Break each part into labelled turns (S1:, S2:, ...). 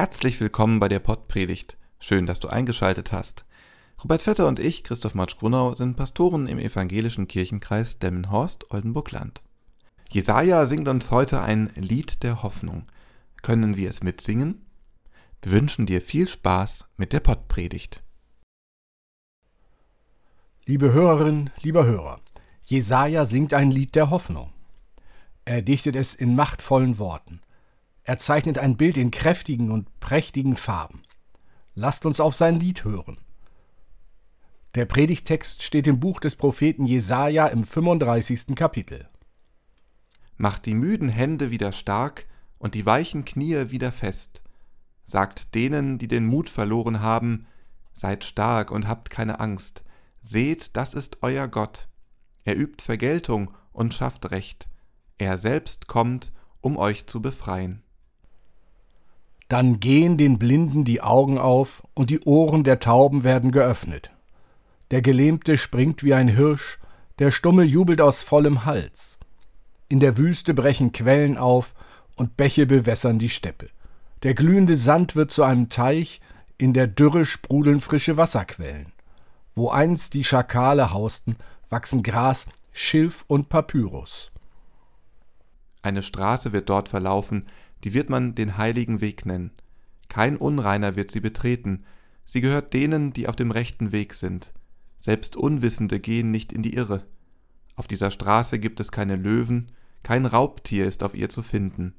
S1: Herzlich willkommen bei der Pottpredigt. Schön, dass du eingeschaltet hast. Robert Vetter und ich, Christoph Matsch-Grunau, sind Pastoren im evangelischen Kirchenkreis Delmenhorst-Oldenburg-Land. Jesaja singt uns heute ein Lied der Hoffnung. Können wir es mitsingen? Wir wünschen dir viel Spaß mit der Pottpredigt.
S2: Liebe Hörerinnen, lieber Hörer, Jesaja singt ein Lied der Hoffnung. Er dichtet es in machtvollen Worten. Er zeichnet ein Bild in kräftigen und prächtigen Farben. Lasst uns auf sein Lied hören. Der Predigtext steht im Buch des Propheten Jesaja im 35. Kapitel.
S1: Macht die müden Hände wieder stark und die weichen Knie wieder fest. Sagt denen, die den Mut verloren haben, seid stark und habt keine Angst. Seht, das ist euer Gott. Er übt Vergeltung und schafft Recht. Er selbst kommt, um euch zu befreien.
S2: Dann gehen den Blinden die Augen auf und die Ohren der Tauben werden geöffnet. Der Gelähmte springt wie ein Hirsch, der Stumme jubelt aus vollem Hals. In der Wüste brechen Quellen auf und Bäche bewässern die Steppe. Der glühende Sand wird zu einem Teich, in der Dürre sprudeln frische Wasserquellen. Wo einst die Schakale hausten, wachsen Gras, Schilf und Papyrus.
S1: Eine Straße wird dort verlaufen, die wird man den heiligen Weg nennen. Kein Unreiner wird sie betreten, sie gehört denen, die auf dem rechten Weg sind. Selbst Unwissende gehen nicht in die Irre. Auf dieser Straße gibt es keine Löwen, kein Raubtier ist auf ihr zu finden.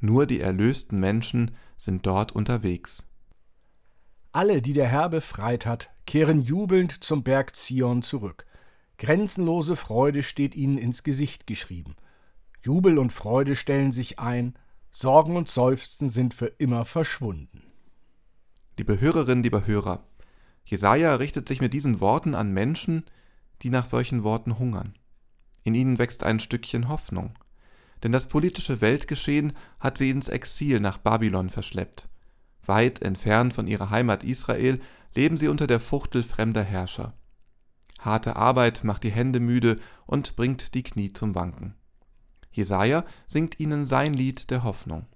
S1: Nur die erlösten Menschen sind dort unterwegs.
S2: Alle, die der Herr befreit hat, kehren jubelnd zum Berg Zion zurück. Grenzenlose Freude steht ihnen ins Gesicht geschrieben. Jubel und Freude stellen sich ein, Sorgen und Seufzen sind für immer verschwunden.
S1: Liebe Hörerinnen, lieber Hörer, Jesaja richtet sich mit diesen Worten an Menschen, die nach solchen Worten hungern. In ihnen wächst ein Stückchen Hoffnung. Denn das politische Weltgeschehen hat sie ins Exil nach Babylon verschleppt. Weit entfernt von ihrer Heimat Israel leben sie unter der Fuchtel fremder Herrscher. Harte Arbeit macht die Hände müde und bringt die Knie zum Wanken. Jesaja singt ihnen sein Lied der Hoffnung.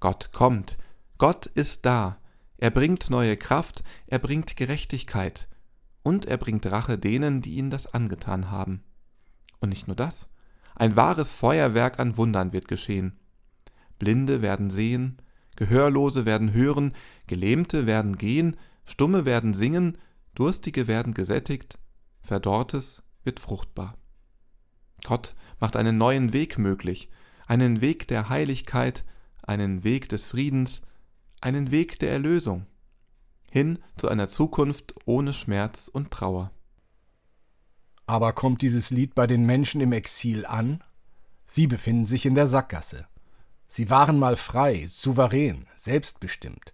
S1: Gott kommt, Gott ist da, er bringt neue Kraft, er bringt Gerechtigkeit. Und er bringt Rache denen, die ihnen das angetan haben. Und nicht nur das, ein wahres Feuerwerk an Wundern wird geschehen. Blinde werden sehen, Gehörlose werden hören, Gelähmte werden gehen, Stumme werden singen, Durstige werden gesättigt, Verdorrtes wird fruchtbar. Gott macht einen neuen Weg möglich, einen Weg der Heiligkeit, einen Weg des Friedens, einen Weg der Erlösung, hin zu einer Zukunft ohne Schmerz und Trauer.
S2: Aber kommt dieses Lied bei den Menschen im Exil an? Sie befinden sich in der Sackgasse. Sie waren mal frei, souverän, selbstbestimmt.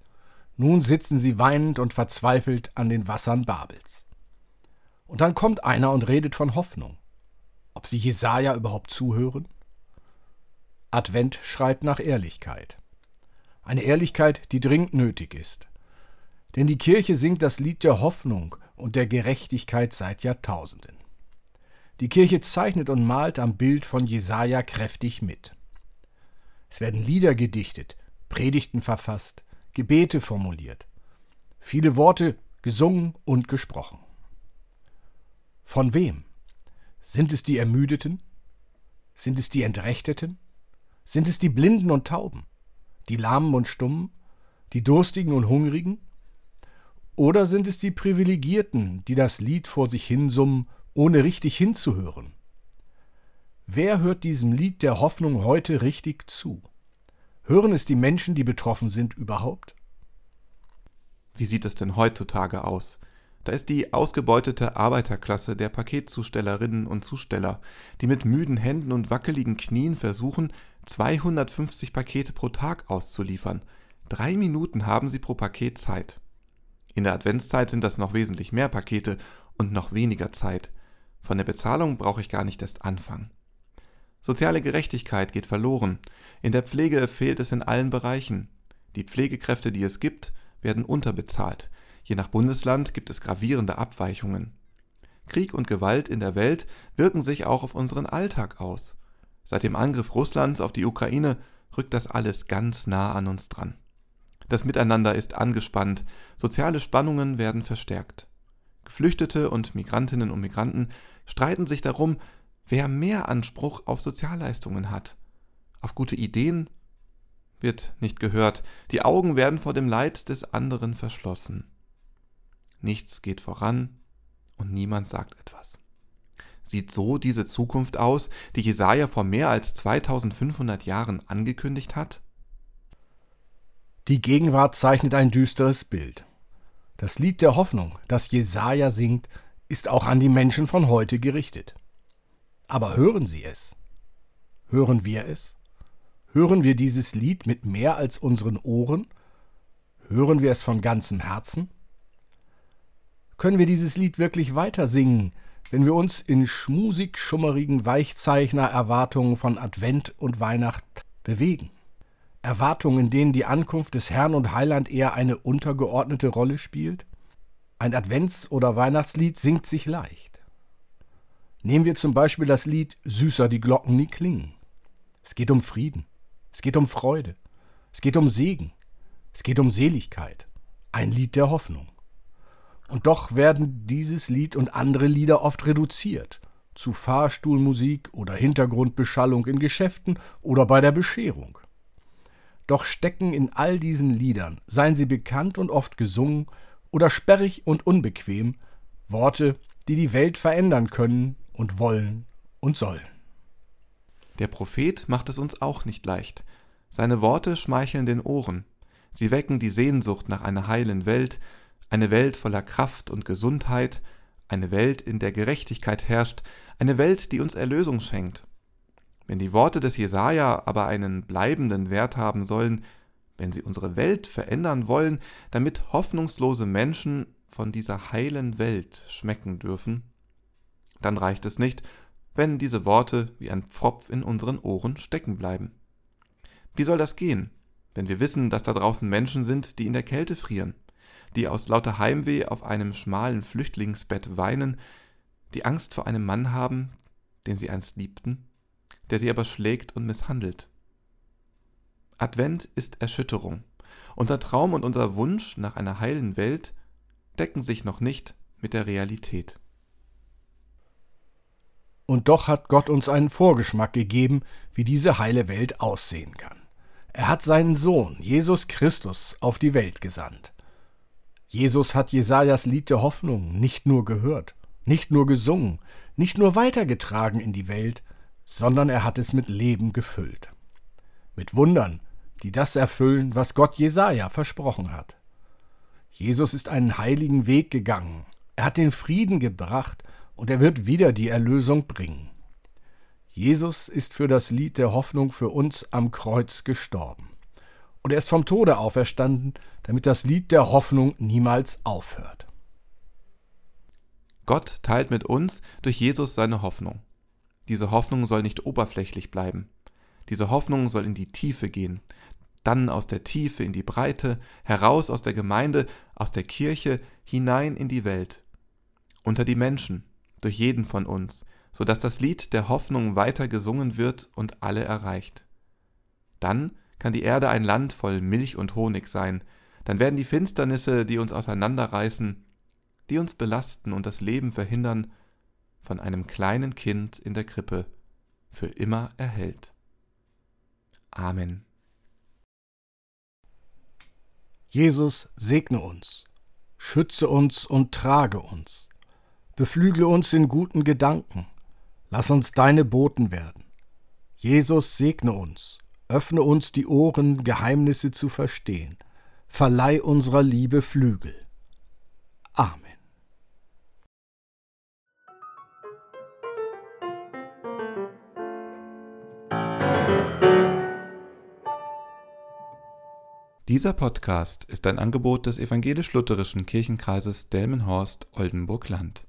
S2: Nun sitzen sie weinend und verzweifelt an den Wassern Babels. Und dann kommt einer und redet von Hoffnung ob sie Jesaja überhaupt zuhören? Advent schreit nach Ehrlichkeit. Eine Ehrlichkeit, die dringend nötig ist. Denn die Kirche singt das Lied der Hoffnung und der Gerechtigkeit seit Jahrtausenden. Die Kirche zeichnet und malt am Bild von Jesaja kräftig mit. Es werden Lieder gedichtet, Predigten verfasst, Gebete formuliert, viele Worte gesungen und gesprochen. Von wem? Sind es die Ermüdeten? Sind es die Entrechteten? Sind es die Blinden und Tauben? Die Lahmen und Stummen? Die Durstigen und Hungrigen? Oder sind es die Privilegierten, die das Lied vor sich hinsummen, ohne richtig hinzuhören? Wer hört diesem Lied der Hoffnung heute richtig zu? Hören es die Menschen, die betroffen sind, überhaupt?
S1: Wie sieht es denn heutzutage aus? Da ist die ausgebeutete Arbeiterklasse der Paketzustellerinnen und Zusteller, die mit müden Händen und wackeligen Knien versuchen, 250 Pakete pro Tag auszuliefern. Drei Minuten haben sie pro Paket Zeit. In der Adventszeit sind das noch wesentlich mehr Pakete und noch weniger Zeit. Von der Bezahlung brauche ich gar nicht erst anfangen. Soziale Gerechtigkeit geht verloren. In der Pflege fehlt es in allen Bereichen. Die Pflegekräfte, die es gibt, werden unterbezahlt. Je nach Bundesland gibt es gravierende Abweichungen. Krieg und Gewalt in der Welt wirken sich auch auf unseren Alltag aus. Seit dem Angriff Russlands auf die Ukraine rückt das alles ganz nah an uns dran. Das Miteinander ist angespannt, soziale Spannungen werden verstärkt. Geflüchtete und Migrantinnen und Migranten streiten sich darum, wer mehr Anspruch auf Sozialleistungen hat. Auf gute Ideen wird nicht gehört, die Augen werden vor dem Leid des anderen verschlossen. Nichts geht voran und niemand sagt etwas. Sieht so diese Zukunft aus, die Jesaja vor mehr als 2500 Jahren angekündigt hat?
S2: Die Gegenwart zeichnet ein düsteres Bild. Das Lied der Hoffnung, das Jesaja singt, ist auch an die Menschen von heute gerichtet. Aber hören Sie es? Hören wir es? Hören wir dieses Lied mit mehr als unseren Ohren? Hören wir es von ganzem Herzen? Können wir dieses Lied wirklich weiter singen, wenn wir uns in schmusig schummerigen Weichzeichner-Erwartungen von Advent und Weihnacht bewegen? Erwartungen, in denen die Ankunft des Herrn und Heiland eher eine untergeordnete Rolle spielt? Ein Advents- oder Weihnachtslied singt sich leicht. Nehmen wir zum Beispiel das Lied Süßer die Glocken nie klingen. Es geht um Frieden, es geht um Freude, es geht um Segen, es geht um Seligkeit, ein Lied der Hoffnung. Und doch werden dieses Lied und andere Lieder oft reduziert zu Fahrstuhlmusik oder Hintergrundbeschallung in Geschäften oder bei der Bescherung. Doch stecken in all diesen Liedern, seien sie bekannt und oft gesungen oder sperrig und unbequem, Worte, die die Welt verändern können und wollen und sollen.
S1: Der Prophet macht es uns auch nicht leicht. Seine Worte schmeicheln den Ohren. Sie wecken die Sehnsucht nach einer heilen Welt, eine Welt voller Kraft und Gesundheit, eine Welt, in der Gerechtigkeit herrscht, eine Welt, die uns Erlösung schenkt. Wenn die Worte des Jesaja aber einen bleibenden Wert haben sollen, wenn sie unsere Welt verändern wollen, damit hoffnungslose Menschen von dieser heilen Welt schmecken dürfen, dann reicht es nicht, wenn diese Worte wie ein Pfropf in unseren Ohren stecken bleiben. Wie soll das gehen, wenn wir wissen, dass da draußen Menschen sind, die in der Kälte frieren, die aus lauter Heimweh auf einem schmalen Flüchtlingsbett weinen, die Angst vor einem Mann haben, den sie einst liebten, der sie aber schlägt und misshandelt? Advent ist Erschütterung. Unser Traum und unser Wunsch nach einer heilen Welt decken sich noch nicht mit der Realität.
S2: Und doch hat Gott uns einen Vorgeschmack gegeben, wie diese heile Welt aussehen kann. Er hat seinen Sohn, Jesus Christus, auf die Welt gesandt. Jesus hat Jesajas Lied der Hoffnung nicht nur gehört, nicht nur gesungen, nicht nur weitergetragen in die Welt, sondern er hat es mit Leben gefüllt. Mit Wundern, die das erfüllen, was Gott Jesaja versprochen hat. Jesus ist einen heiligen Weg gegangen. Er hat den Frieden gebracht und er wird wieder die Erlösung bringen. Jesus ist für das Lied der Hoffnung für uns am Kreuz gestorben. Und er ist vom Tode auferstanden, damit das Lied der Hoffnung niemals aufhört.
S1: Gott teilt mit uns durch Jesus seine Hoffnung. Diese Hoffnung soll nicht oberflächlich bleiben. Diese Hoffnung soll in die Tiefe gehen, dann aus der Tiefe in die Breite, heraus aus der Gemeinde, aus der Kirche, hinein in die Welt, unter die Menschen, durch jeden von uns, so dass das Lied der Hoffnung weiter gesungen wird und alle erreicht. Dann kann die Erde ein Land voll Milch und Honig sein, dann werden die Finsternisse, die uns auseinanderreißen, die uns belasten und das Leben verhindern, von einem kleinen Kind in der Krippe für immer erhellt. Amen.
S2: Jesus segne uns, schütze uns und trage uns. Beflügle uns in guten Gedanken. Lass uns deine Boten werden. Jesus segne uns, öffne uns die Ohren, Geheimnisse zu verstehen. Verleih unserer Liebe Flügel. Amen.
S1: Dieser Podcast ist ein Angebot des evangelisch-lutherischen Kirchenkreises Delmenhorst-Oldenburg-Land.